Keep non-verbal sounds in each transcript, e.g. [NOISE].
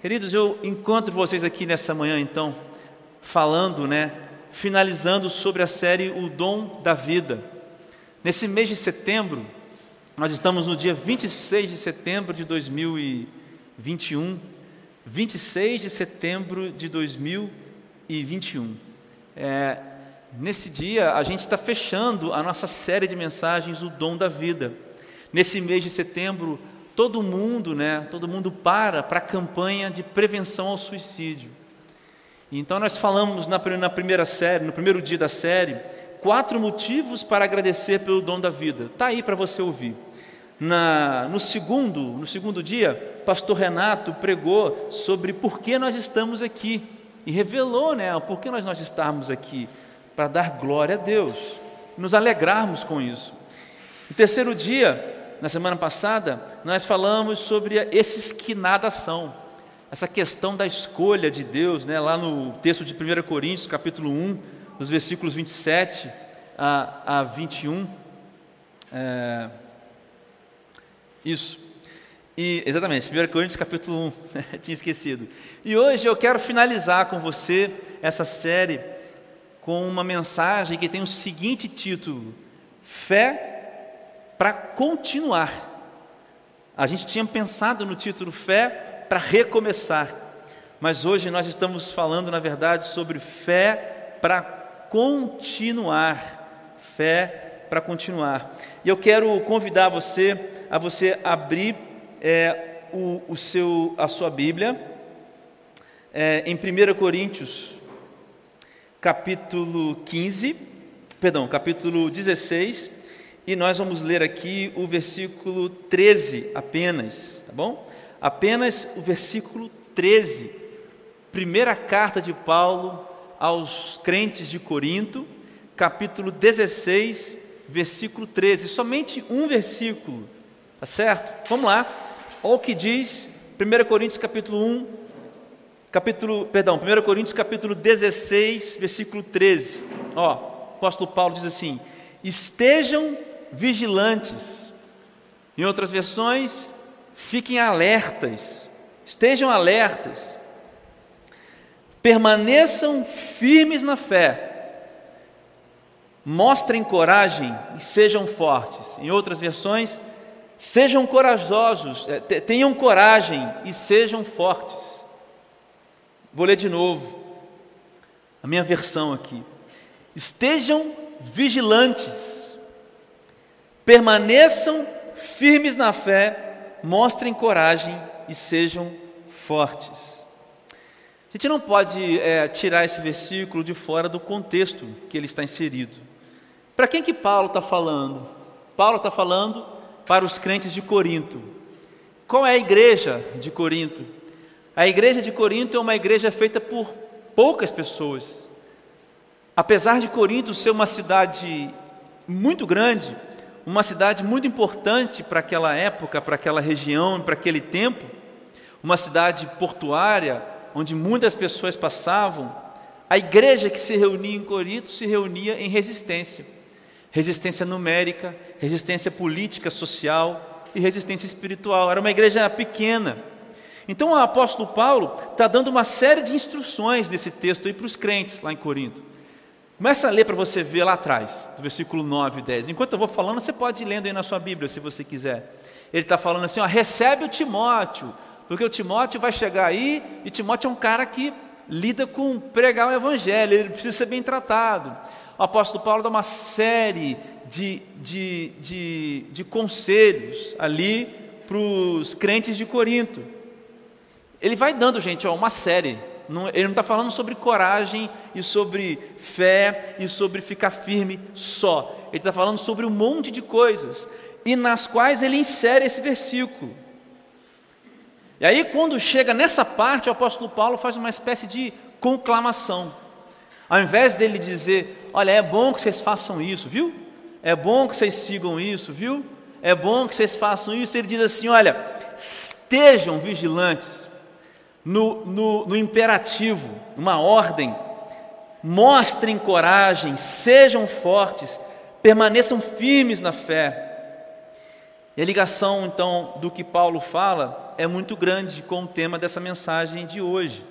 Queridos, eu encontro vocês aqui nessa manhã, então, falando, né, finalizando sobre a série O Dom da Vida. Nesse mês de setembro, nós estamos no dia 26 de setembro de 2021, 26 de setembro de 2021. É, nesse dia, a gente está fechando a nossa série de mensagens, O Dom da Vida. Nesse mês de setembro, todo mundo, né, todo mundo para para a campanha de prevenção ao suicídio. Então nós falamos na, primeira série, no primeiro dia da série, quatro motivos para agradecer pelo dom da vida. Está aí para você ouvir. Na, no segundo, no segundo dia, Pastor Renato pregou sobre por que nós estamos aqui e revelou, né, por que nós nós estamos aqui para dar glória a Deus, nos alegrarmos com isso. No terceiro dia, na semana passada, nós falamos sobre esses que nada são, essa questão da escolha de Deus, né, lá no texto de 1 Coríntios, capítulo 1, nos versículos 27 a, a 21. É, isso. E, exatamente, 1 Coríntios capítulo 1, [LAUGHS] tinha esquecido. E hoje eu quero finalizar com você essa série com uma mensagem que tem o seguinte título: Fé para continuar. A gente tinha pensado no título Fé para recomeçar, mas hoje nós estamos falando, na verdade, sobre fé para continuar. Fé para continuar. E eu quero convidar você a você abrir é, o, o, seu, a sua Bíblia é, em 1 Coríntios, capítulo 15, perdão, capítulo 16 e nós vamos ler aqui o versículo 13 apenas, tá bom? Apenas o versículo 13. Primeira carta de Paulo aos crentes de Corinto, capítulo 16, versículo 13. Somente um versículo, tá certo? Vamos lá. Olha o que diz 1 Coríntios capítulo 1, capítulo, perdão, 1 Coríntios capítulo 16, versículo 13. Ó, o apóstolo Paulo diz assim: "Estejam vigilantes. Em outras versões, fiquem alertas, estejam alertas, permaneçam firmes na fé, mostrem coragem e sejam fortes. Em outras versões, sejam corajosos, é, tenham coragem e sejam fortes. Vou ler de novo a minha versão aqui. Estejam vigilantes Permaneçam firmes na fé, mostrem coragem e sejam fortes. A gente não pode é, tirar esse versículo de fora do contexto que ele está inserido. Para quem que Paulo está falando? Paulo está falando para os crentes de Corinto. Qual é a igreja de Corinto? A igreja de Corinto é uma igreja feita por poucas pessoas. Apesar de Corinto ser uma cidade muito grande, uma cidade muito importante para aquela época, para aquela região, para aquele tempo, uma cidade portuária, onde muitas pessoas passavam, a igreja que se reunia em Corinto se reunia em resistência. Resistência numérica, resistência política, social e resistência espiritual. Era uma igreja pequena. Então o apóstolo Paulo está dando uma série de instruções nesse texto aí para os crentes lá em Corinto. Começa a ler para você ver lá atrás, do versículo 9 e 10. Enquanto eu vou falando, você pode ir lendo aí na sua Bíblia, se você quiser. Ele está falando assim: ó, recebe o Timóteo, porque o Timóteo vai chegar aí, e Timóteo é um cara que lida com pregar o Evangelho, ele precisa ser bem tratado. O apóstolo Paulo dá uma série de, de, de, de conselhos ali para os crentes de Corinto. Ele vai dando, gente, ó, uma série não, ele não está falando sobre coragem e sobre fé e sobre ficar firme só. Ele está falando sobre um monte de coisas e nas quais ele insere esse versículo. E aí, quando chega nessa parte, o apóstolo Paulo faz uma espécie de conclamação. Ao invés dele dizer: Olha, é bom que vocês façam isso, viu? É bom que vocês sigam isso, viu? É bom que vocês façam isso. Ele diz assim: Olha, estejam vigilantes no, no, no imperativo, uma ordem. Mostrem coragem, sejam fortes, permaneçam firmes na fé. E a ligação, então, do que Paulo fala é muito grande com o tema dessa mensagem de hoje.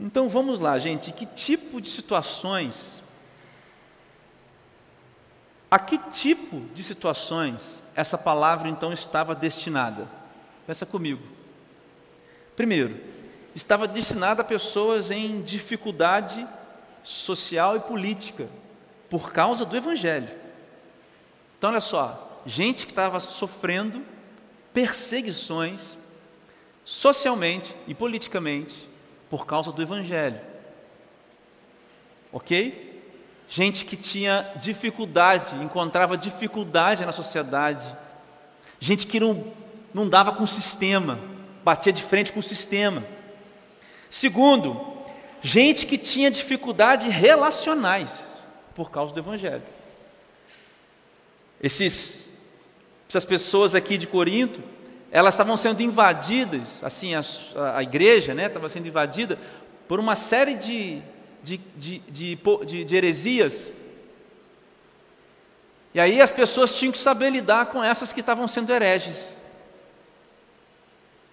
Então vamos lá, gente, que tipo de situações, a que tipo de situações essa palavra então estava destinada? Pensa comigo. Primeiro, estava destinada a pessoas em dificuldade social e política por causa do Evangelho. Então, olha só, gente que estava sofrendo perseguições socialmente e politicamente por causa do Evangelho. Ok? Gente que tinha dificuldade, encontrava dificuldade na sociedade, gente que não, não dava com o sistema, batia de frente com o sistema. Segundo, gente que tinha dificuldades relacionais por causa do Evangelho. Esses, essas pessoas aqui de Corinto, elas estavam sendo invadidas, assim, a, a igreja né, estava sendo invadida por uma série de, de, de, de, de, de heresias. E aí as pessoas tinham que saber lidar com essas que estavam sendo hereges.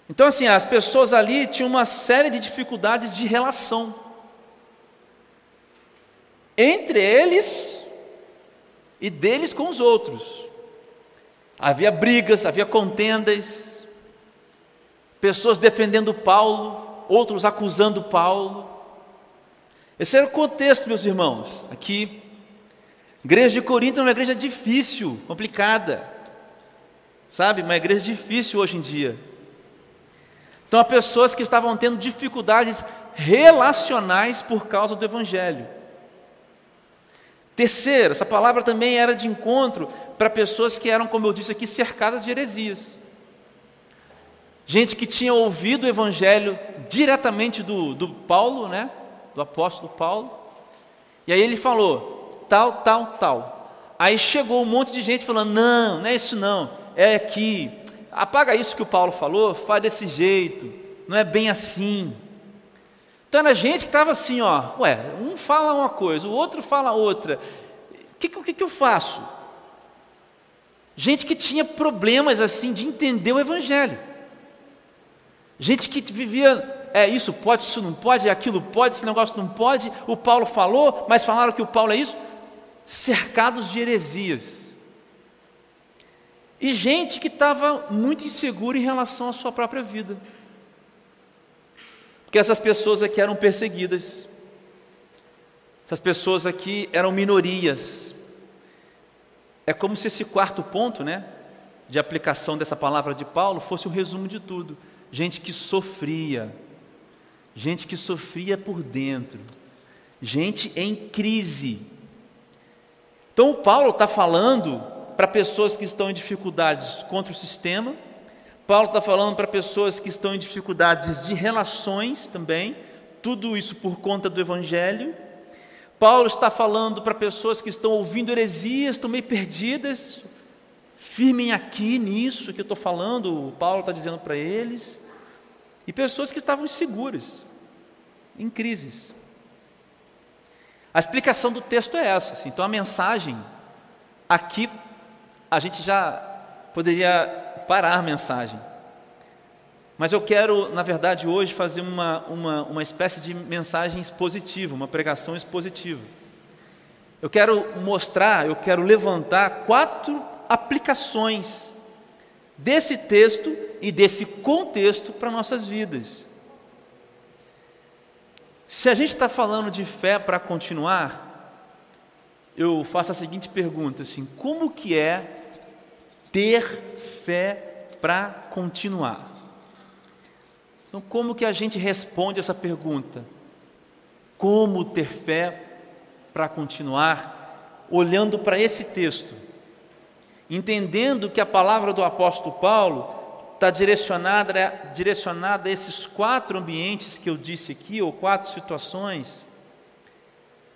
Então, assim, as pessoas ali tinham uma série de dificuldades de relação entre eles e deles com os outros. Havia brigas, havia contendas, pessoas defendendo Paulo, outros acusando Paulo. Esse era o contexto, meus irmãos. Aqui, igreja de Corinto é uma igreja difícil, complicada, sabe? Uma igreja difícil hoje em dia. Então, há pessoas que estavam tendo dificuldades relacionais por causa do Evangelho. Terceiro, essa palavra também era de encontro para pessoas que eram, como eu disse aqui, cercadas de heresias. Gente que tinha ouvido o evangelho diretamente do, do Paulo, né? Do apóstolo Paulo. E aí ele falou, tal, tal, tal. Aí chegou um monte de gente falando: não, não é isso não, é aqui. Apaga isso que o Paulo falou, faz desse jeito, não é bem assim. Então era gente que estava assim, ó, ué, um fala uma coisa, o outro fala outra. O que, que, que eu faço? Gente que tinha problemas assim de entender o Evangelho. Gente que vivia, é isso pode, isso não pode, aquilo pode, esse negócio não pode. O Paulo falou, mas falaram que o Paulo é isso. Cercados de heresias. E gente que estava muito insegura em relação à sua própria vida. Porque essas pessoas aqui eram perseguidas. Essas pessoas aqui eram minorias. É como se esse quarto ponto, né, de aplicação dessa palavra de Paulo fosse o resumo de tudo. Gente que sofria, gente que sofria por dentro, gente em crise. Então, Paulo está falando para pessoas que estão em dificuldades contra o sistema, Paulo está falando para pessoas que estão em dificuldades de relações também, tudo isso por conta do Evangelho. Paulo está falando para pessoas que estão ouvindo heresias, estão meio perdidas, firmem aqui nisso que eu estou falando, Paulo está dizendo para eles, e pessoas que estavam inseguras, em crises. A explicação do texto é essa, assim, então a mensagem, aqui a gente já poderia parar a mensagem. Mas eu quero, na verdade, hoje fazer uma, uma, uma espécie de mensagem expositiva, uma pregação expositiva. Eu quero mostrar, eu quero levantar quatro aplicações desse texto e desse contexto para nossas vidas. Se a gente está falando de fé para continuar, eu faço a seguinte pergunta: assim, como que é ter fé para continuar. Então, como que a gente responde essa pergunta? Como ter fé para continuar? Olhando para esse texto, entendendo que a palavra do apóstolo Paulo está direcionada, direcionada a esses quatro ambientes que eu disse aqui, ou quatro situações.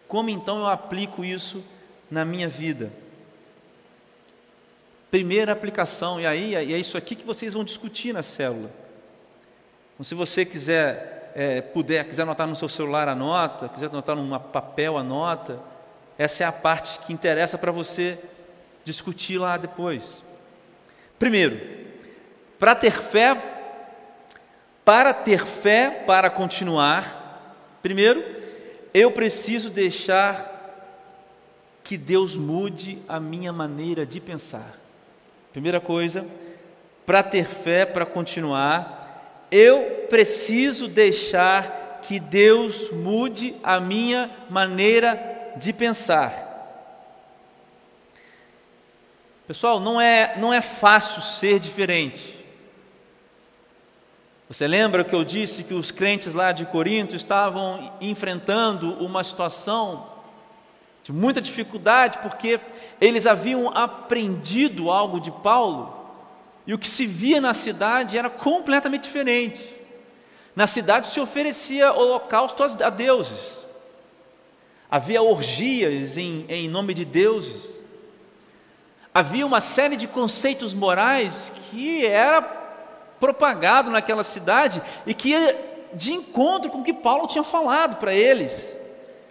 Como então eu aplico isso na minha vida? Primeira aplicação, e aí é isso aqui que vocês vão discutir na célula. Então, se você quiser, é, puder, quiser anotar no seu celular, anota, quiser anotar num papel, anota. Essa é a parte que interessa para você discutir lá depois. Primeiro, para ter fé, para ter fé para continuar, primeiro, eu preciso deixar que Deus mude a minha maneira de pensar. Primeira coisa, para ter fé para continuar, eu preciso deixar que Deus mude a minha maneira de pensar. Pessoal, não é, não é fácil ser diferente. Você lembra que eu disse que os crentes lá de Corinto estavam enfrentando uma situação de muita dificuldade, porque eles haviam aprendido algo de Paulo, e o que se via na cidade era completamente diferente. Na cidade se oferecia holocausto a deuses, havia orgias em, em nome de deuses, havia uma série de conceitos morais que era propagado naquela cidade e que ia de encontro com o que Paulo tinha falado para eles.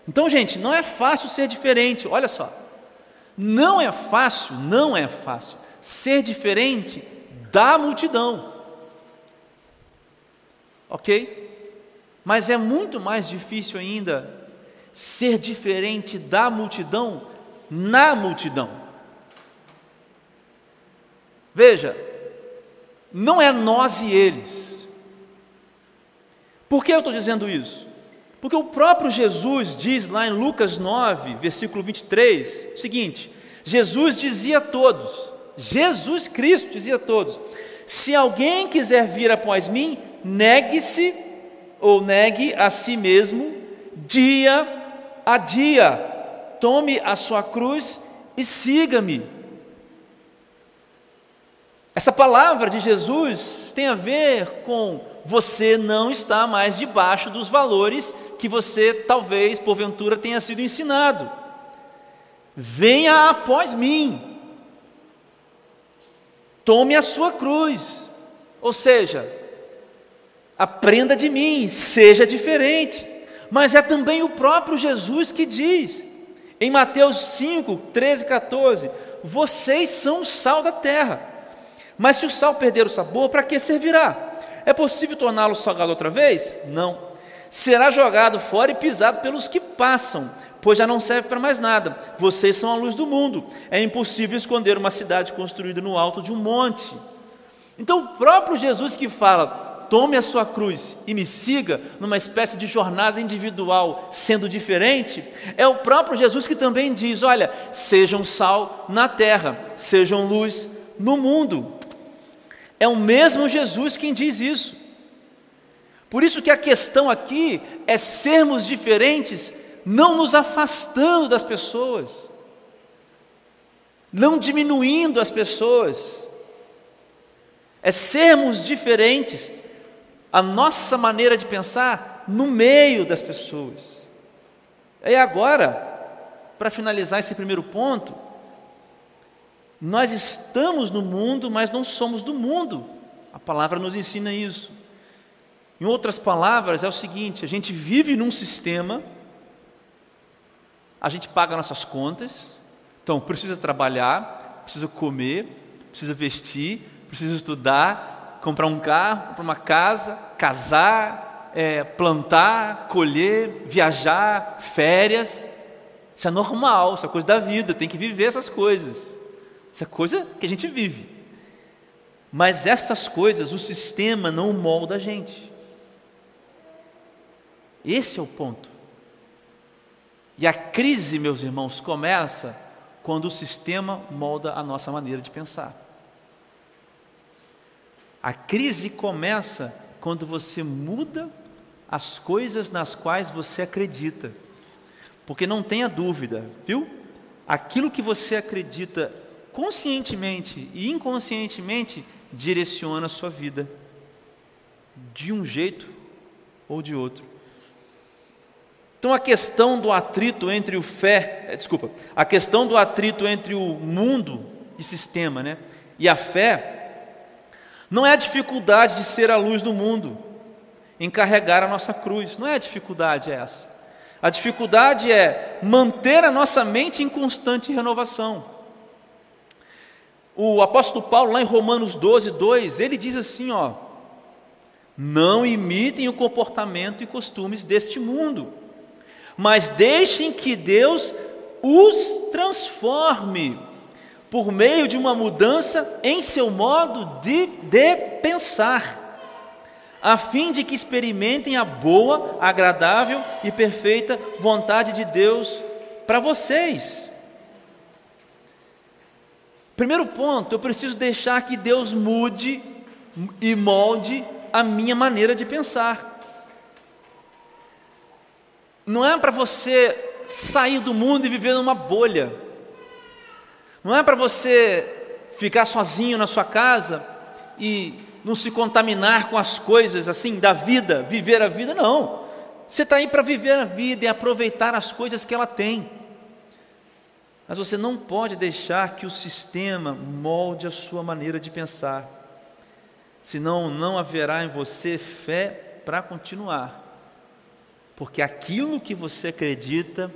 Então, gente, não é fácil ser diferente, olha só. Não é fácil, não é fácil ser diferente da multidão. Ok? Mas é muito mais difícil ainda ser diferente da multidão na multidão. Veja, não é nós e eles. Por que eu estou dizendo isso? Porque o próprio Jesus diz lá em Lucas 9, versículo 23, o seguinte: Jesus dizia a todos, Jesus Cristo dizia a todos: se alguém quiser vir após mim, negue-se ou negue a si mesmo, dia a dia, tome a sua cruz e siga-me. Essa palavra de Jesus tem a ver com você não está mais debaixo dos valores que você talvez, porventura, tenha sido ensinado. Venha após mim, tome a sua cruz, ou seja, aprenda de mim, seja diferente. Mas é também o próprio Jesus que diz, em Mateus 5, 13 e 14: Vocês são o sal da terra, mas se o sal perder o sabor, para que servirá? É possível torná-lo salgado outra vez? Não será jogado fora e pisado pelos que passam, pois já não serve para mais nada. Vocês são a luz do mundo. É impossível esconder uma cidade construída no alto de um monte. Então, o próprio Jesus que fala: tome a sua cruz e me siga numa espécie de jornada individual, sendo diferente, é o próprio Jesus que também diz: olha, sejam sal na terra, sejam luz no mundo. É o mesmo Jesus quem diz isso. Por isso que a questão aqui é sermos diferentes, não nos afastando das pessoas, não diminuindo as pessoas, é sermos diferentes, a nossa maneira de pensar no meio das pessoas. E agora, para finalizar esse primeiro ponto, nós estamos no mundo, mas não somos do mundo. A palavra nos ensina isso. Em outras palavras, é o seguinte: a gente vive num sistema, a gente paga nossas contas, então precisa trabalhar, precisa comer, precisa vestir, precisa estudar, comprar um carro, comprar uma casa, casar, é, plantar, colher, viajar, férias. Isso é normal, isso é coisa da vida, tem que viver essas coisas. Isso é coisa que a gente vive. Mas essas coisas, o sistema não molda a gente. Esse é o ponto. E a crise, meus irmãos, começa quando o sistema molda a nossa maneira de pensar. A crise começa quando você muda as coisas nas quais você acredita. Porque não tenha dúvida, viu? Aquilo que você acredita conscientemente e inconscientemente direciona a sua vida de um jeito ou de outro. Então a questão do atrito entre o fé, é, desculpa, a questão do atrito entre o mundo e sistema, né, e a fé, não é a dificuldade de ser a luz do mundo, em carregar a nossa cruz, não é a dificuldade essa. A dificuldade é manter a nossa mente em constante renovação. O apóstolo Paulo, lá em Romanos 12, 2, ele diz assim: ó, não imitem o comportamento e costumes deste mundo, mas deixem que Deus os transforme por meio de uma mudança em seu modo de, de pensar a fim de que experimentem a boa, agradável e perfeita vontade de Deus para vocês. Primeiro ponto, eu preciso deixar que Deus mude e molde a minha maneira de pensar. Não é para você sair do mundo e viver numa bolha. Não é para você ficar sozinho na sua casa e não se contaminar com as coisas assim da vida, viver a vida, não. Você está aí para viver a vida e aproveitar as coisas que ela tem. Mas você não pode deixar que o sistema molde a sua maneira de pensar, senão não haverá em você fé para continuar, porque aquilo que você acredita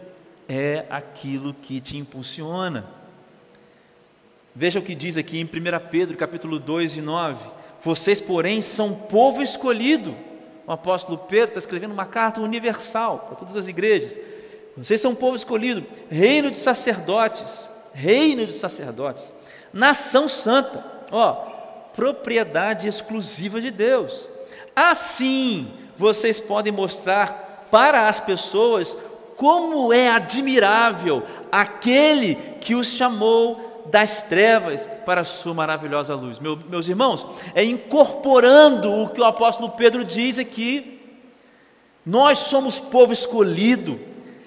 é aquilo que te impulsiona. Veja o que diz aqui em 1 Pedro capítulo 2 e 9. Vocês, porém, são povo escolhido. O apóstolo Pedro está escrevendo uma carta universal para todas as igrejas. Vocês são povo escolhido, reino de sacerdotes, reino de sacerdotes, nação santa, ó, propriedade exclusiva de Deus. Assim, vocês podem mostrar para as pessoas como é admirável aquele que os chamou das trevas para a sua maravilhosa luz. Meu, meus irmãos, é incorporando o que o apóstolo Pedro diz aqui. Nós somos povo escolhido,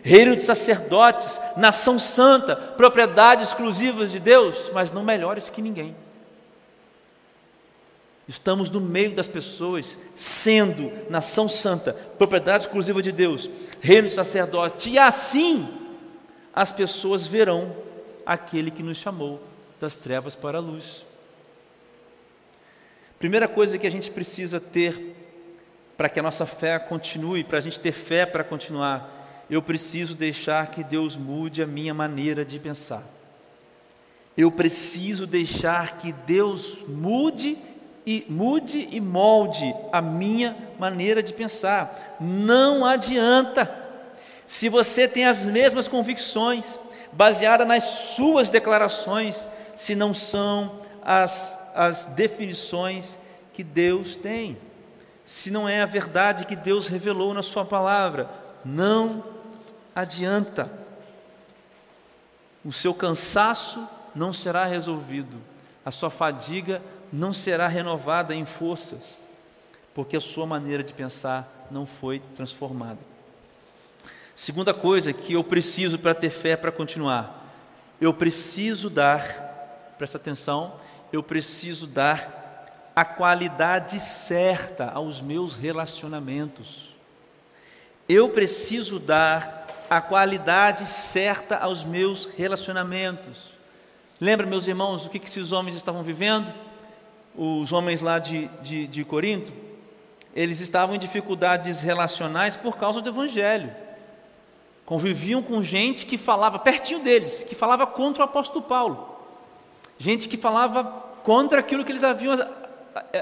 reino de sacerdotes, nação santa, propriedade exclusiva de Deus, mas não melhores que ninguém. Estamos no meio das pessoas, sendo nação santa, propriedade exclusiva de Deus, reino de sacerdotes, e assim as pessoas verão aquele que nos chamou das trevas para a luz. Primeira coisa que a gente precisa ter para que a nossa fé continue, para a gente ter fé para continuar, eu preciso deixar que Deus mude a minha maneira de pensar. Eu preciso deixar que Deus mude e mude e molde a minha maneira de pensar. Não adianta. Se você tem as mesmas convicções, baseada nas suas declarações, se não são as, as definições que Deus tem, se não é a verdade que Deus revelou na Sua palavra, não adianta. O seu cansaço não será resolvido, a sua fadiga não será renovada em forças, porque a sua maneira de pensar não foi transformada. Segunda coisa que eu preciso para ter fé para continuar, eu preciso dar, presta atenção, eu preciso dar a qualidade certa aos meus relacionamentos. Eu preciso dar a qualidade certa aos meus relacionamentos. Lembra, meus irmãos, o que, que esses homens estavam vivendo? Os homens lá de, de, de Corinto, eles estavam em dificuldades relacionais por causa do Evangelho conviviam com gente que falava pertinho deles, que falava contra o apóstolo Paulo, gente que falava contra aquilo que eles haviam eh,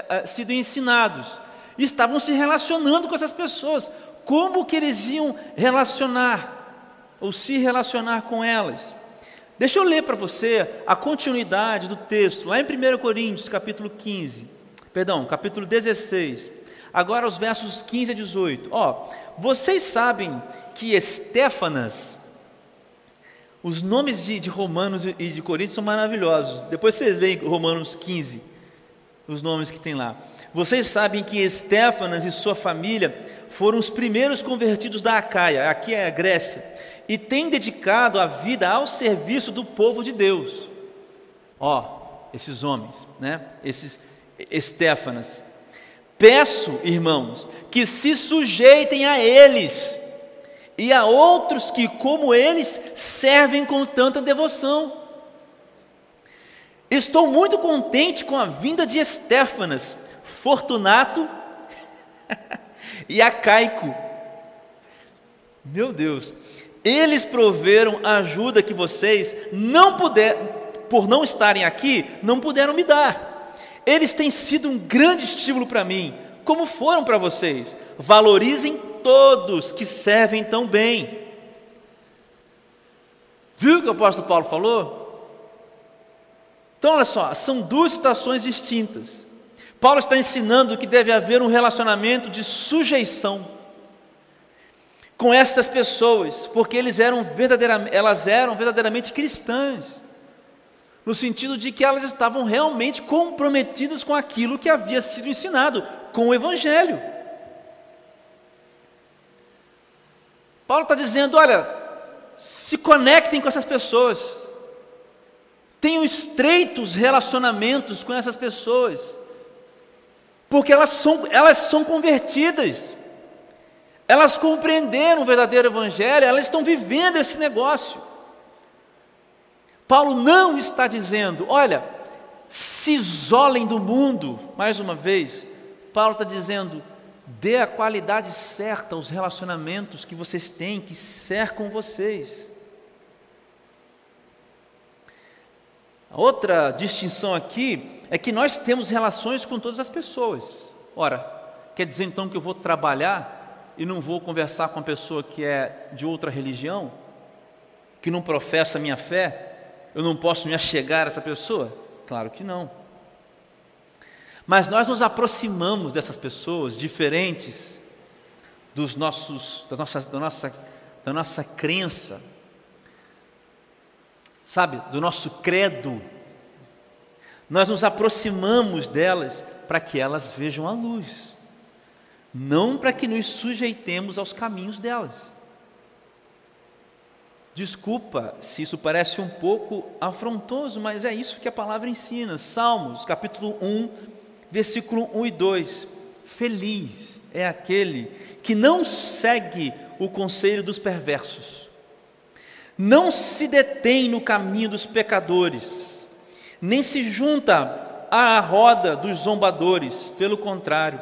eh, sido ensinados, e estavam se relacionando com essas pessoas. Como que eles iam relacionar ou se relacionar com elas? Deixa eu ler para você a continuidade do texto, lá em 1 Coríntios, capítulo 15, perdão, capítulo 16, agora os versos 15 a 18. Ó, vocês sabem que Estéfanas, os nomes de, de, Romanos e de Coríntios são maravilhosos. Depois vocês leem Romanos 15, os nomes que tem lá. Vocês sabem que Estéfanas e sua família foram os primeiros convertidos da Acaia, aqui é a Grécia, e têm dedicado a vida ao serviço do povo de Deus. Ó, esses homens, né? Esses Estéfanas. Peço, irmãos, que se sujeitem a eles e a outros que, como eles, servem com tanta devoção. Estou muito contente com a vinda de Estéfanas, Fortunato [LAUGHS] e Acaico. Meu Deus, eles proveram a ajuda que vocês não puderam, por não estarem aqui, não puderam me dar. Eles têm sido um grande estímulo para mim, como foram para vocês. Valorizem todos que servem tão bem. Viu o que o apóstolo Paulo falou? Então, olha só, são duas situações distintas. Paulo está ensinando que deve haver um relacionamento de sujeição com essas pessoas, porque eles eram verdadeiramente, elas eram verdadeiramente cristãs, no sentido de que elas estavam realmente comprometidas com aquilo que havia sido ensinado, com o Evangelho. Paulo está dizendo: olha, se conectem com essas pessoas, tenham estreitos relacionamentos com essas pessoas, porque elas são, elas são convertidas, elas compreenderam o verdadeiro Evangelho, elas estão vivendo esse negócio. Paulo não está dizendo, olha, se isolem do mundo, mais uma vez, Paulo está dizendo, dê a qualidade certa aos relacionamentos que vocês têm, que cercam vocês. A outra distinção aqui é que nós temos relações com todas as pessoas. Ora, quer dizer então que eu vou trabalhar e não vou conversar com uma pessoa que é de outra religião, que não professa a minha fé? Eu não posso me achegar a essa pessoa? Claro que não. Mas nós nos aproximamos dessas pessoas diferentes dos nossos, da, nossa, da, nossa, da nossa crença, sabe, do nosso credo. Nós nos aproximamos delas para que elas vejam a luz, não para que nos sujeitemos aos caminhos delas. Desculpa se isso parece um pouco afrontoso, mas é isso que a palavra ensina. Salmos, capítulo 1, versículo 1 e 2: Feliz é aquele que não segue o conselho dos perversos, não se detém no caminho dos pecadores, nem se junta à roda dos zombadores, pelo contrário,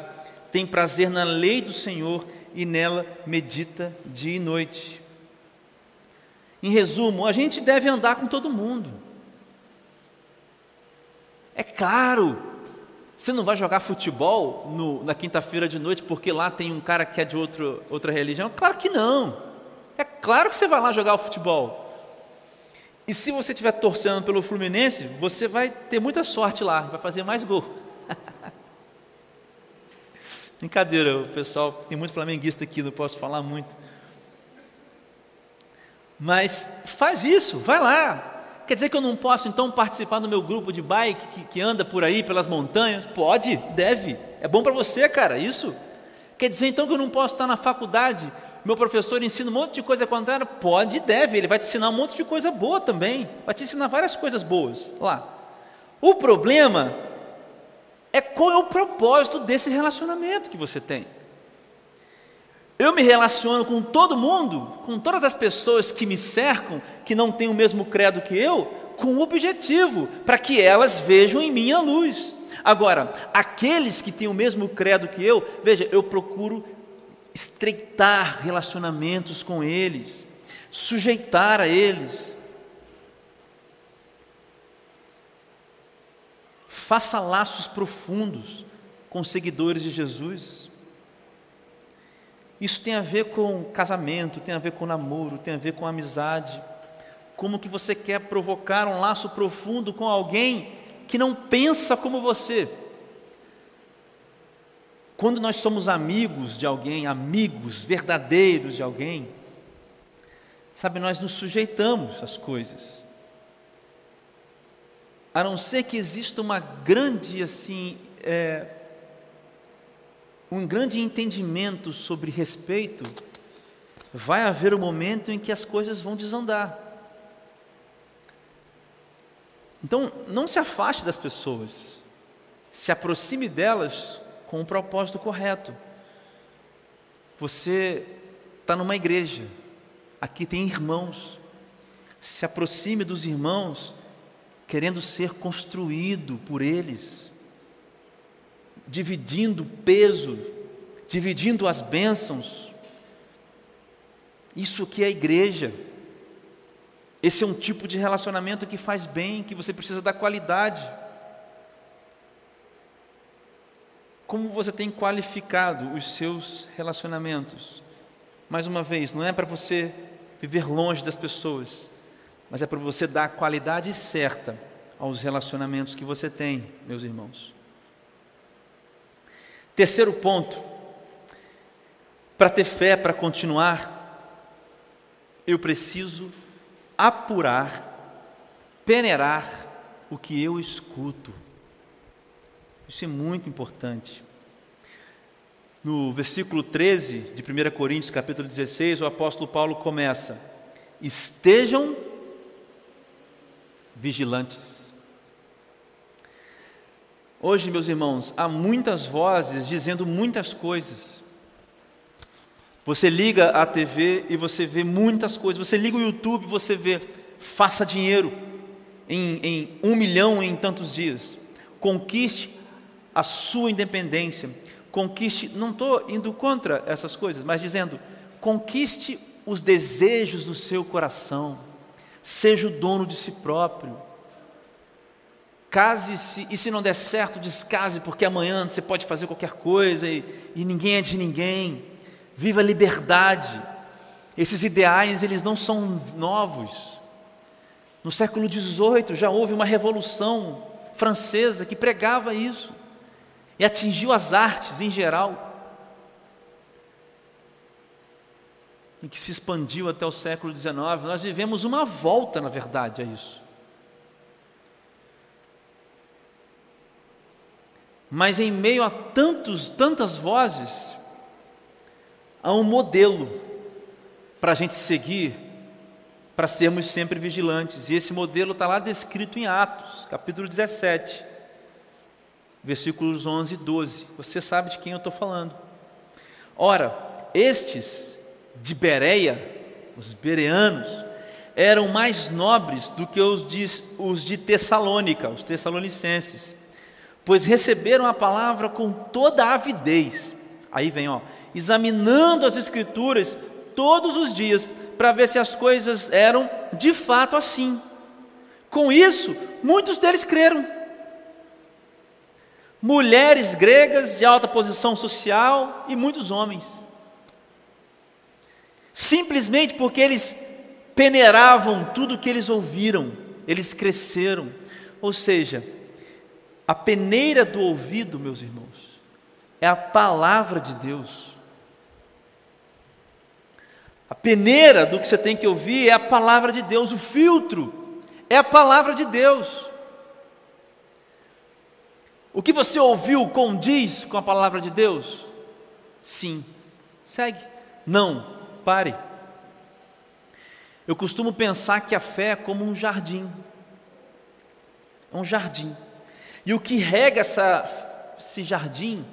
tem prazer na lei do Senhor e nela medita dia e noite. Em resumo, a gente deve andar com todo mundo. É claro você não vai jogar futebol no, na quinta-feira de noite porque lá tem um cara que é de outro, outra religião? Claro que não. É claro que você vai lá jogar o futebol. E se você estiver torcendo pelo Fluminense, você vai ter muita sorte lá, vai fazer mais gol. Brincadeira, o pessoal, tem muito flamenguista aqui, não posso falar muito. Mas faz isso, vai lá, Quer dizer que eu não posso então participar do meu grupo de bike que, que anda por aí pelas montanhas? Pode, deve. É bom para você, cara, isso. Quer dizer então que eu não posso estar na faculdade? Meu professor ensina um monte de coisa contrária? Pode, deve. Ele vai te ensinar um monte de coisa boa também. Vai te ensinar várias coisas boas lá. O problema é qual é o propósito desse relacionamento que você tem. Eu me relaciono com todo mundo, com todas as pessoas que me cercam, que não têm o mesmo credo que eu, com o objetivo, para que elas vejam em mim a luz. Agora, aqueles que têm o mesmo credo que eu, veja, eu procuro estreitar relacionamentos com eles, sujeitar a eles. Faça laços profundos com seguidores de Jesus. Isso tem a ver com casamento, tem a ver com namoro, tem a ver com amizade. Como que você quer provocar um laço profundo com alguém que não pensa como você? Quando nós somos amigos de alguém, amigos verdadeiros de alguém, sabe, nós nos sujeitamos às coisas. A não ser que exista uma grande assim é, um grande entendimento sobre respeito, vai haver um momento em que as coisas vão desandar. Então, não se afaste das pessoas, se aproxime delas com o propósito correto. Você está numa igreja, aqui tem irmãos, se aproxime dos irmãos, querendo ser construído por eles dividindo o peso, dividindo as bênçãos. Isso que é a igreja. Esse é um tipo de relacionamento que faz bem, que você precisa dar qualidade. Como você tem qualificado os seus relacionamentos? Mais uma vez, não é para você viver longe das pessoas, mas é para você dar a qualidade certa aos relacionamentos que você tem, meus irmãos. Terceiro ponto, para ter fé, para continuar, eu preciso apurar, peneirar o que eu escuto. Isso é muito importante. No versículo 13 de 1 Coríntios, capítulo 16, o apóstolo Paulo começa: Estejam vigilantes. Hoje, meus irmãos, há muitas vozes dizendo muitas coisas. Você liga a TV e você vê muitas coisas. Você liga o YouTube e você vê faça dinheiro em, em um milhão em tantos dias. Conquiste a sua independência. Conquiste, não estou indo contra essas coisas, mas dizendo, conquiste os desejos do seu coração. Seja o dono de si próprio. Case-se, e se não der certo, descase, porque amanhã você pode fazer qualquer coisa e, e ninguém é de ninguém viva a liberdade. Esses ideais, eles não são novos. No século XVIII já houve uma revolução francesa que pregava isso e atingiu as artes em geral. E que se expandiu até o século XIX. Nós vivemos uma volta, na verdade, a isso. Mas em meio a tantos, tantas vozes, há um modelo para a gente seguir, para sermos sempre vigilantes. E esse modelo está lá descrito em Atos, capítulo 17, versículos 11 e 12. Você sabe de quem eu estou falando. Ora, estes de Bereia, os bereanos, eram mais nobres do que os de, os de Tessalônica, os tessalonicenses, pois receberam a palavra com toda a avidez. Aí vem, ó, examinando as Escrituras todos os dias para ver se as coisas eram de fato assim. Com isso, muitos deles creram. Mulheres gregas de alta posição social e muitos homens. Simplesmente porque eles peneiravam tudo que eles ouviram, eles cresceram. Ou seja, a peneira do ouvido, meus irmãos, é a palavra de Deus. A peneira do que você tem que ouvir é a palavra de Deus, o filtro é a palavra de Deus. O que você ouviu condiz com a palavra de Deus? Sim. Segue. Não. Pare. Eu costumo pensar que a fé é como um jardim. É um jardim. E o que rega essa, esse jardim,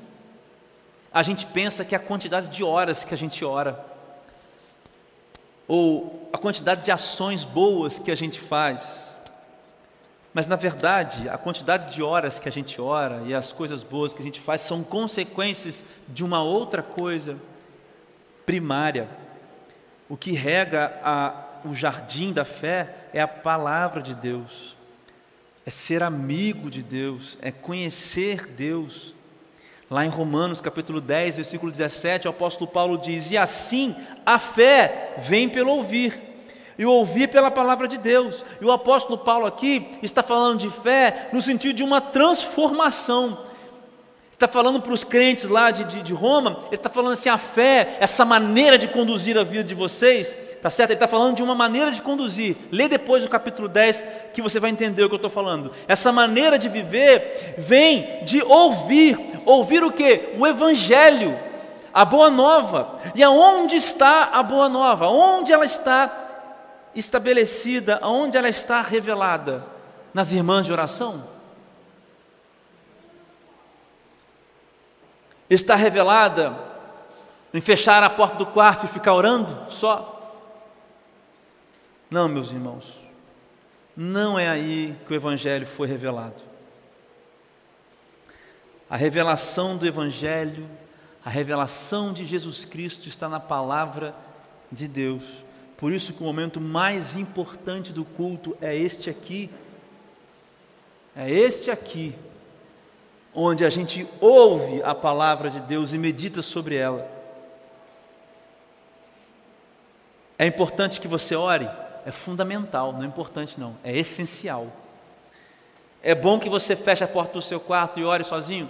a gente pensa que é a quantidade de horas que a gente ora ou a quantidade de ações boas que a gente faz. Mas na verdade, a quantidade de horas que a gente ora e as coisas boas que a gente faz são consequências de uma outra coisa primária. O que rega a, o jardim da fé é a palavra de Deus, é ser amigo de Deus, é conhecer Deus. Lá em Romanos capítulo 10, versículo 17, o apóstolo Paulo diz: E assim a fé vem pelo ouvir, e o ouvir pela palavra de Deus. E o apóstolo Paulo aqui está falando de fé no sentido de uma transformação. Está falando para os crentes lá de, de, de Roma, ele está falando assim: a fé, essa maneira de conduzir a vida de vocês, Tá certo? Ele está falando de uma maneira de conduzir. Lê depois o capítulo 10 que você vai entender o que eu estou falando. Essa maneira de viver vem de ouvir. Ouvir o que? O Evangelho, a Boa Nova. E aonde está a Boa Nova? Onde ela está estabelecida? Aonde ela está revelada? Nas irmãs de oração? Está revelada em fechar a porta do quarto e ficar orando só? Não, meus irmãos, não é aí que o Evangelho foi revelado. A revelação do Evangelho, a revelação de Jesus Cristo está na palavra de Deus. Por isso que o momento mais importante do culto é este aqui. É este aqui, onde a gente ouve a palavra de Deus e medita sobre ela. É importante que você ore? É fundamental, não é importante não, é essencial. É bom que você feche a porta do seu quarto e ore sozinho?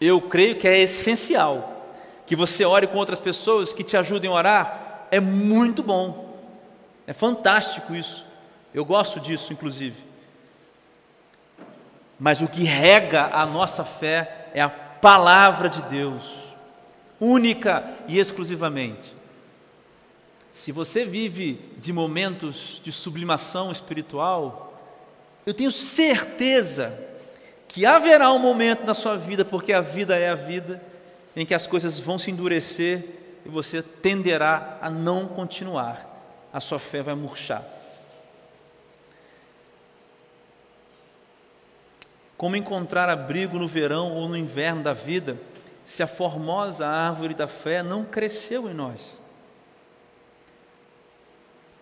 Eu creio que é essencial. Que você ore com outras pessoas que te ajudem a orar, é muito bom. É fantástico isso. Eu gosto disso, inclusive. Mas o que rega a nossa fé é a palavra de Deus, única e exclusivamente. Se você vive de momentos de sublimação espiritual, eu tenho certeza que haverá um momento na sua vida, porque a vida é a vida, em que as coisas vão se endurecer e você tenderá a não continuar, a sua fé vai murchar. Como encontrar abrigo no verão ou no inverno da vida, se a formosa árvore da fé não cresceu em nós?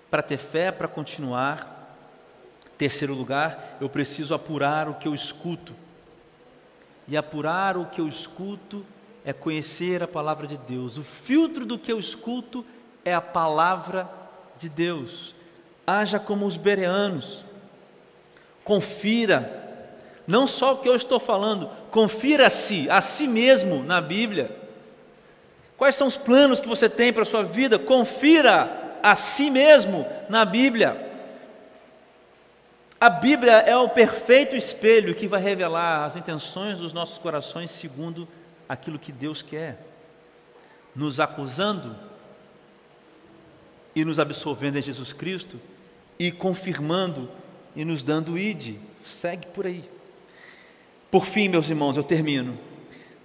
Para ter fé, para continuar, terceiro lugar, eu preciso apurar o que eu escuto. E apurar o que eu escuto é conhecer a palavra de Deus. O filtro do que eu escuto é a palavra de Deus. Haja como os bereanos. Confira não só o que eu estou falando, confira-se a si mesmo na Bíblia. Quais são os planos que você tem para a sua vida? Confira a si mesmo na Bíblia. A Bíblia é o perfeito espelho que vai revelar as intenções dos nossos corações segundo aquilo que Deus quer, nos acusando e nos absolvendo em Jesus Cristo e confirmando e nos dando ide. Segue por aí. Por fim, meus irmãos, eu termino.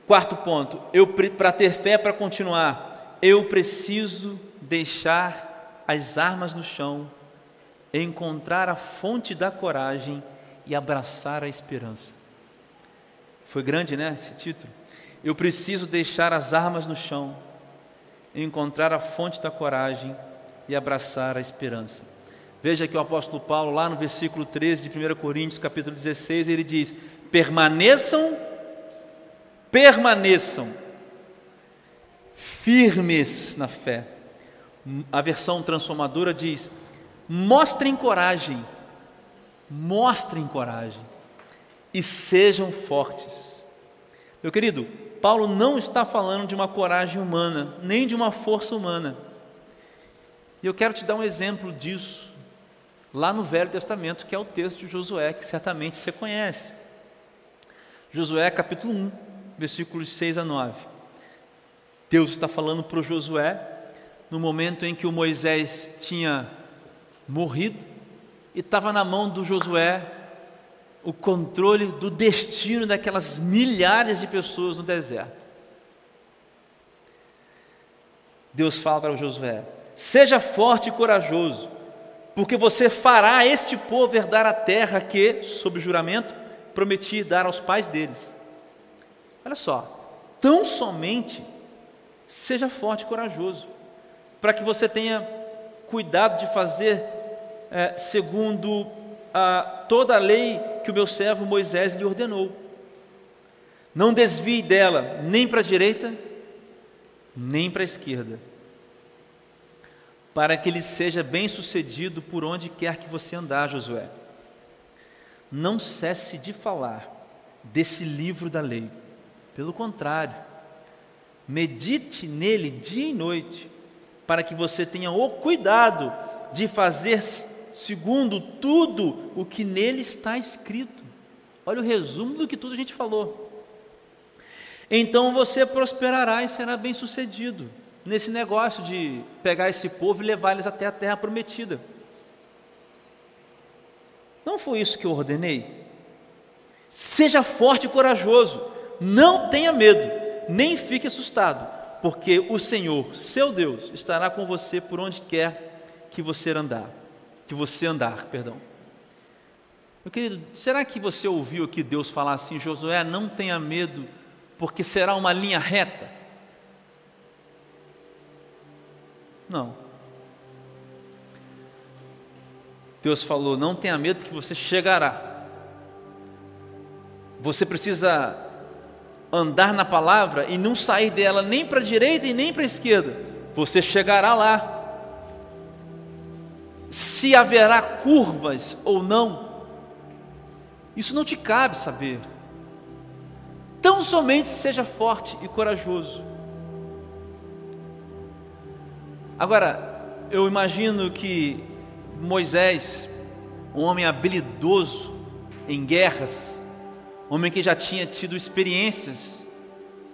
Quarto ponto, eu para ter fé para continuar, eu preciso deixar as armas no chão, encontrar a fonte da coragem e abraçar a esperança. Foi grande, né, esse título? Eu preciso deixar as armas no chão, encontrar a fonte da coragem e abraçar a esperança. Veja que o apóstolo Paulo, lá no versículo 13 de 1 Coríntios, capítulo 16, ele diz: permaneçam, permaneçam firmes na fé. A versão transformadora diz: mostrem coragem, mostrem coragem e sejam fortes. Meu querido, Paulo não está falando de uma coragem humana, nem de uma força humana. E eu quero te dar um exemplo disso, lá no Velho Testamento, que é o texto de Josué, que certamente você conhece. Josué capítulo 1, versículos 6 a 9. Deus está falando para Josué no momento em que o Moisés tinha morrido e estava na mão do Josué o controle do destino daquelas milhares de pessoas no deserto. Deus fala para o Josué: Seja forte e corajoso, porque você fará este povo herdar a terra que, sob juramento, prometi dar aos pais deles. Olha só, tão somente seja forte e corajoso, para que você tenha cuidado de fazer é, segundo a, toda a lei que o meu servo Moisés lhe ordenou. Não desvie dela nem para a direita, nem para a esquerda, para que ele seja bem sucedido por onde quer que você andar, Josué não cesse de falar desse livro da lei. Pelo contrário, medite nele dia e noite, para que você tenha o cuidado de fazer segundo tudo o que nele está escrito. Olha o resumo do que tudo a gente falou. Então você prosperará e será bem-sucedido nesse negócio de pegar esse povo e levar eles até a terra prometida. Não foi isso que eu ordenei? Seja forte e corajoso, não tenha medo, nem fique assustado, porque o Senhor, seu Deus, estará com você por onde quer que você andar, que você andar, perdão. Meu querido, será que você ouviu aqui Deus falar assim, Josué, não tenha medo, porque será uma linha reta? Não. Deus falou: não tenha medo que você chegará. Você precisa andar na palavra e não sair dela nem para a direita e nem para a esquerda. Você chegará lá. Se haverá curvas ou não, isso não te cabe saber. Tão somente seja forte e corajoso. Agora, eu imagino que Moisés, um homem habilidoso em guerras, um homem que já tinha tido experiências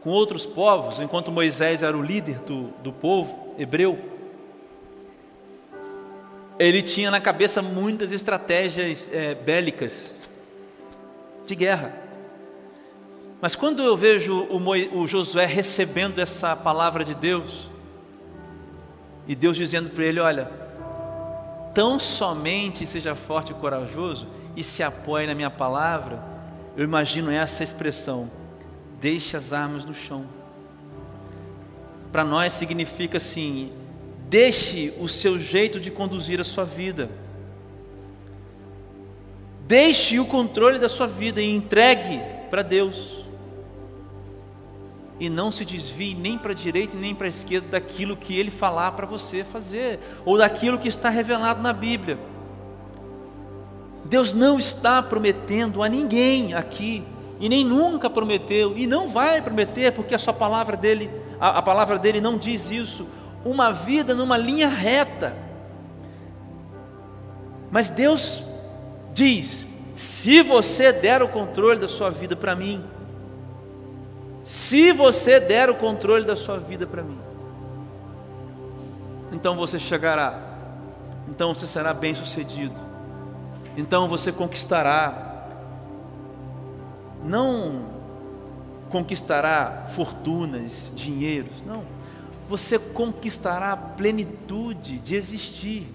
com outros povos, enquanto Moisés era o líder do, do povo hebreu, ele tinha na cabeça muitas estratégias é, bélicas de guerra. Mas quando eu vejo o, Mo, o Josué recebendo essa palavra de Deus, e Deus dizendo para ele: Olha, tão somente seja forte e corajoso e se apoie na minha palavra, eu imagino essa expressão: deixe as armas no chão. Para nós significa assim: deixe o seu jeito de conduzir a sua vida. Deixe o controle da sua vida e entregue para Deus e não se desvie nem para a direita nem para a esquerda daquilo que ele falar para você fazer, ou daquilo que está revelado na Bíblia. Deus não está prometendo a ninguém aqui, e nem nunca prometeu, e não vai prometer, porque a sua palavra dele, a, a palavra dele não diz isso, uma vida numa linha reta. Mas Deus diz: se você der o controle da sua vida para mim, se você der o controle da sua vida para mim, então você chegará, então você será bem sucedido, então você conquistará, não conquistará fortunas, dinheiros, não, você conquistará a plenitude de existir.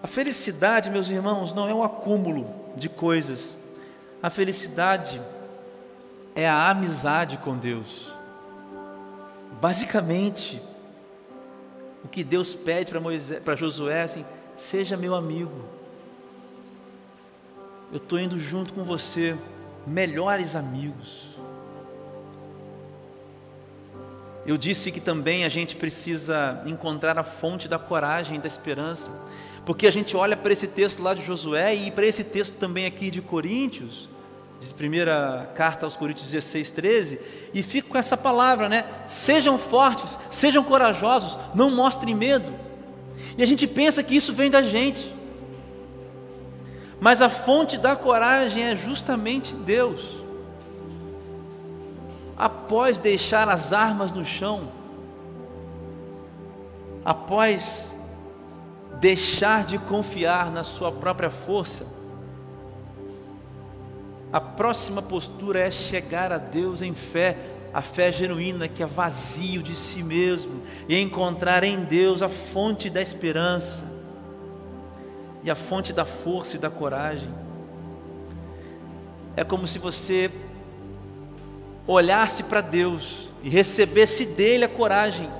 A felicidade, meus irmãos, não é um acúmulo de coisas, a felicidade é é a amizade com Deus. Basicamente, o que Deus pede para Moisés, para Josué, é assim, seja meu amigo. Eu estou indo junto com você, melhores amigos. Eu disse que também a gente precisa encontrar a fonte da coragem da esperança, porque a gente olha para esse texto lá de Josué e para esse texto também aqui de Coríntios, diz primeira carta aos Coríntios 16, 13, e fico com essa palavra, né? Sejam fortes, sejam corajosos, não mostrem medo. E a gente pensa que isso vem da gente. Mas a fonte da coragem é justamente Deus. Após deixar as armas no chão, após deixar de confiar na sua própria força, a próxima postura é chegar a Deus em fé, a fé genuína que é vazio de si mesmo e encontrar em Deus a fonte da esperança e a fonte da força e da coragem. É como se você olhasse para Deus e recebesse dele a coragem,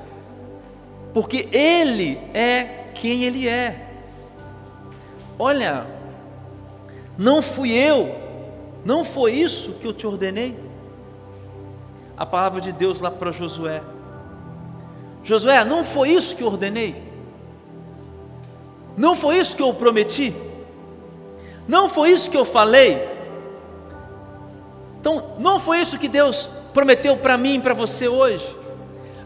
porque Ele é quem Ele é. Olha, não fui eu não foi isso que eu te ordenei? A palavra de Deus lá para Josué. Josué, não foi isso que eu ordenei? Não foi isso que eu prometi? Não foi isso que eu falei? Então, não foi isso que Deus prometeu para mim e para você hoje?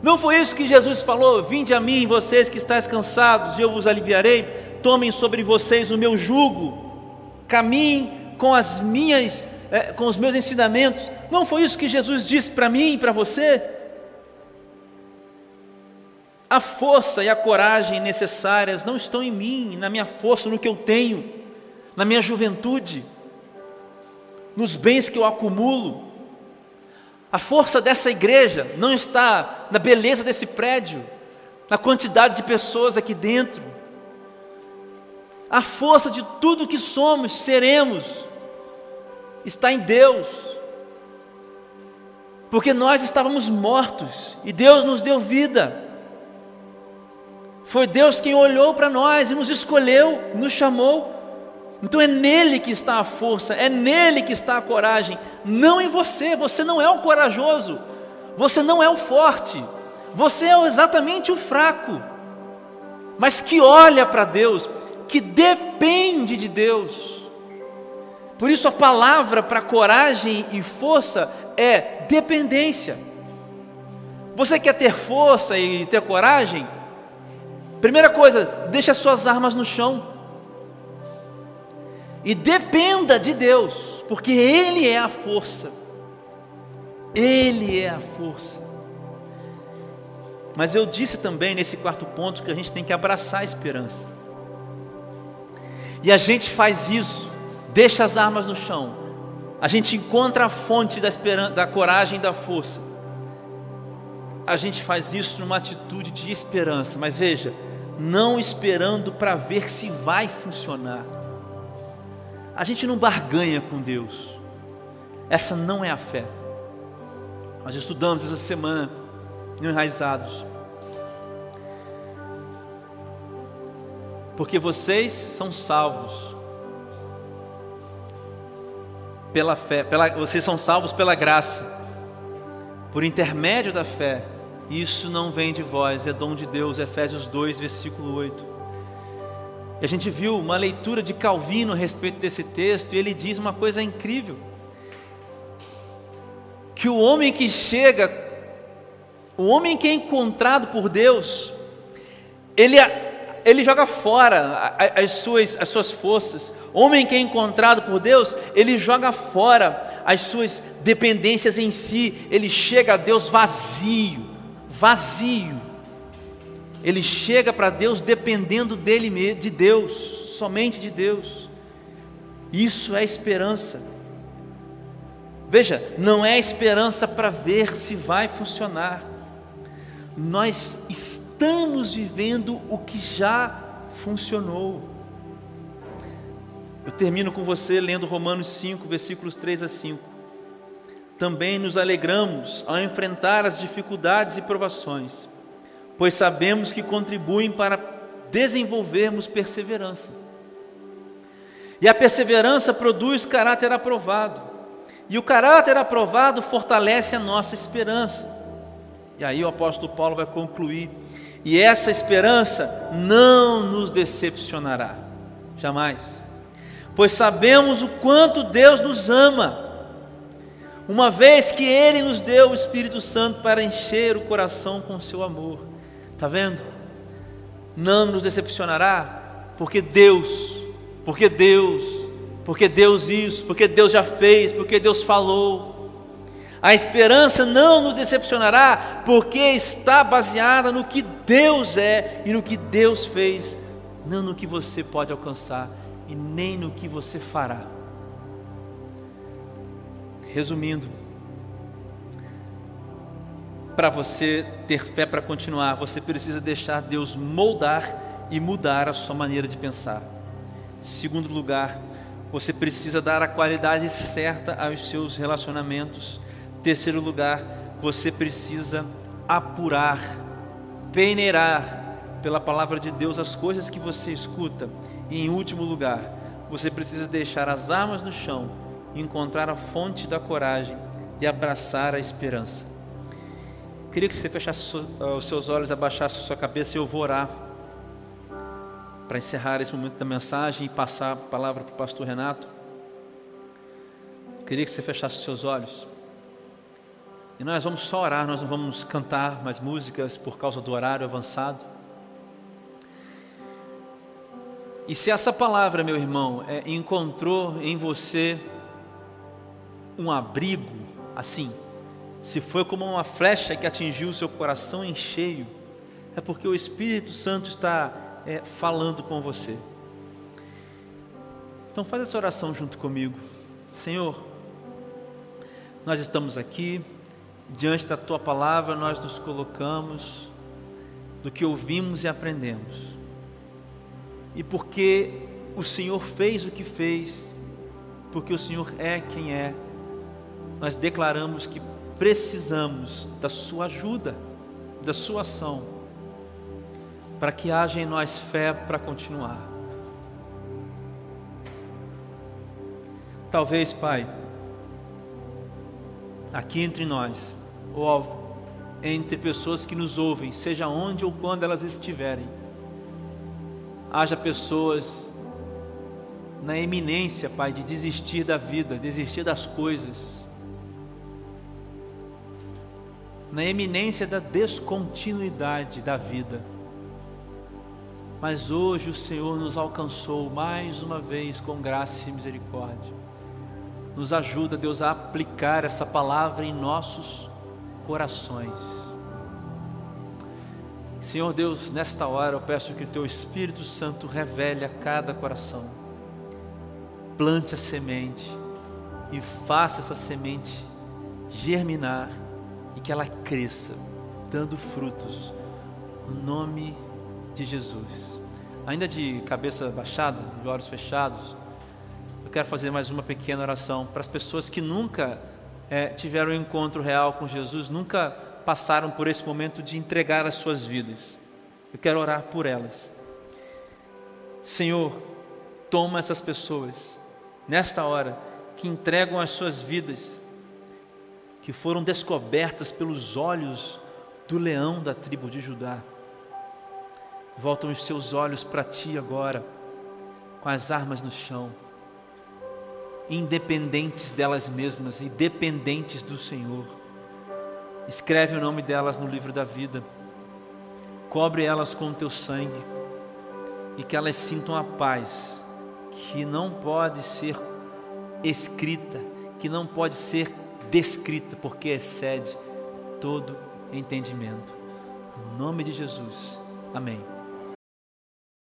Não foi isso que Jesus falou: Vinde a mim, vocês que estáis cansados, e eu vos aliviarei. Tomem sobre vocês o meu jugo, caminhem com as minhas é, com os meus ensinamentos. Não foi isso que Jesus disse para mim e para você? A força e a coragem necessárias não estão em mim, na minha força, no que eu tenho, na minha juventude, nos bens que eu acumulo. A força dessa igreja não está na beleza desse prédio, na quantidade de pessoas aqui dentro. A força de tudo que somos, seremos, está em Deus. Porque nós estávamos mortos e Deus nos deu vida. Foi Deus quem olhou para nós e nos escolheu, nos chamou. Então é nele que está a força, é nele que está a coragem, não em você. Você não é o corajoso, você não é o forte, você é exatamente o fraco, mas que olha para Deus, que depende de Deus. Por isso a palavra para coragem e força é dependência. Você quer ter força e ter coragem? Primeira coisa, deixa suas armas no chão. E dependa de Deus, porque Ele é a força. Ele é a força. Mas eu disse também nesse quarto ponto que a gente tem que abraçar a esperança. E a gente faz isso, deixa as armas no chão. A gente encontra a fonte da esperança, da coragem e da força. A gente faz isso numa atitude de esperança, mas veja, não esperando para ver se vai funcionar. A gente não barganha com Deus. Essa não é a fé. Nós estudamos essa semana no Enraizados. Porque vocês são salvos pela fé, pela, vocês são salvos pela graça, por intermédio da fé. Isso não vem de vós, é dom de Deus, Efésios 2, versículo 8. E a gente viu uma leitura de Calvino a respeito desse texto, e ele diz uma coisa incrível: que o homem que chega, o homem que é encontrado por Deus, ele, ele joga fora as suas, as suas forças. Homem que é encontrado por Deus, ele joga fora as suas dependências em si, ele chega a Deus vazio, vazio ele chega para Deus dependendo dele, de Deus, somente de Deus. Isso é esperança. Veja, não é esperança para ver se vai funcionar. Nós estamos vivendo o que já funcionou. Eu termino com você lendo Romanos 5, versículos 3 a 5. Também nos alegramos ao enfrentar as dificuldades e provações pois sabemos que contribuem para desenvolvermos perseverança. E a perseverança produz caráter aprovado. E o caráter aprovado fortalece a nossa esperança. E aí o apóstolo Paulo vai concluir: e essa esperança não nos decepcionará, jamais, pois sabemos o quanto Deus nos ama, uma vez que Ele nos deu o Espírito Santo para encher o coração com seu amor. Está vendo? Não nos decepcionará, porque Deus, porque Deus, porque Deus isso, porque Deus já fez, porque Deus falou. A esperança não nos decepcionará, porque está baseada no que Deus é e no que Deus fez, não no que você pode alcançar e nem no que você fará. Resumindo, para você ter fé para continuar, você precisa deixar Deus moldar e mudar a sua maneira de pensar. Segundo lugar, você precisa dar a qualidade certa aos seus relacionamentos. Terceiro lugar, você precisa apurar, peneirar pela palavra de Deus as coisas que você escuta. E em último lugar, você precisa deixar as armas no chão, encontrar a fonte da coragem e abraçar a esperança. Queria que você fechasse ah, os seus olhos, abaixasse sua cabeça e eu vou orar para encerrar esse momento da mensagem e passar a palavra para o pastor Renato. Queria que você fechasse os seus olhos. E nós vamos só orar, nós não vamos cantar mais músicas por causa do horário avançado. E se essa palavra, meu irmão, é, encontrou em você um abrigo, assim, se foi como uma flecha que atingiu o seu coração em cheio, é porque o Espírito Santo está é, falando com você. Então faz essa oração junto comigo. Senhor, nós estamos aqui, diante da Tua palavra, nós nos colocamos do que ouvimos e aprendemos. E porque o Senhor fez o que fez, porque o Senhor é quem é, nós declaramos que precisamos da Sua ajuda, da Sua ação, para que haja em nós fé para continuar. Talvez, Pai, aqui entre nós, ou entre pessoas que nos ouvem, seja onde ou quando elas estiverem, haja pessoas na eminência, Pai, de desistir da vida, desistir das coisas, na eminência da descontinuidade da vida. Mas hoje o Senhor nos alcançou mais uma vez com graça e misericórdia. Nos ajuda, Deus, a aplicar essa palavra em nossos corações. Senhor Deus, nesta hora eu peço que o Teu Espírito Santo revele a cada coração, plante a semente e faça essa semente germinar e que ela cresça, dando frutos, no nome de Jesus. Ainda de cabeça baixada, de olhos fechados, eu quero fazer mais uma pequena oração para as pessoas que nunca é, tiveram um encontro real com Jesus, nunca passaram por esse momento de entregar as suas vidas. Eu quero orar por elas. Senhor, toma essas pessoas, nesta hora, que entregam as suas vidas, que foram descobertas pelos olhos do leão da tribo de Judá. Voltam os seus olhos para ti agora, com as armas no chão independentes delas mesmas e dependentes do Senhor. Escreve o nome delas no livro da vida, cobre elas com o teu sangue e que elas sintam a paz que não pode ser escrita, que não pode ser descrita, porque excede todo entendimento. Em nome de Jesus. Amém.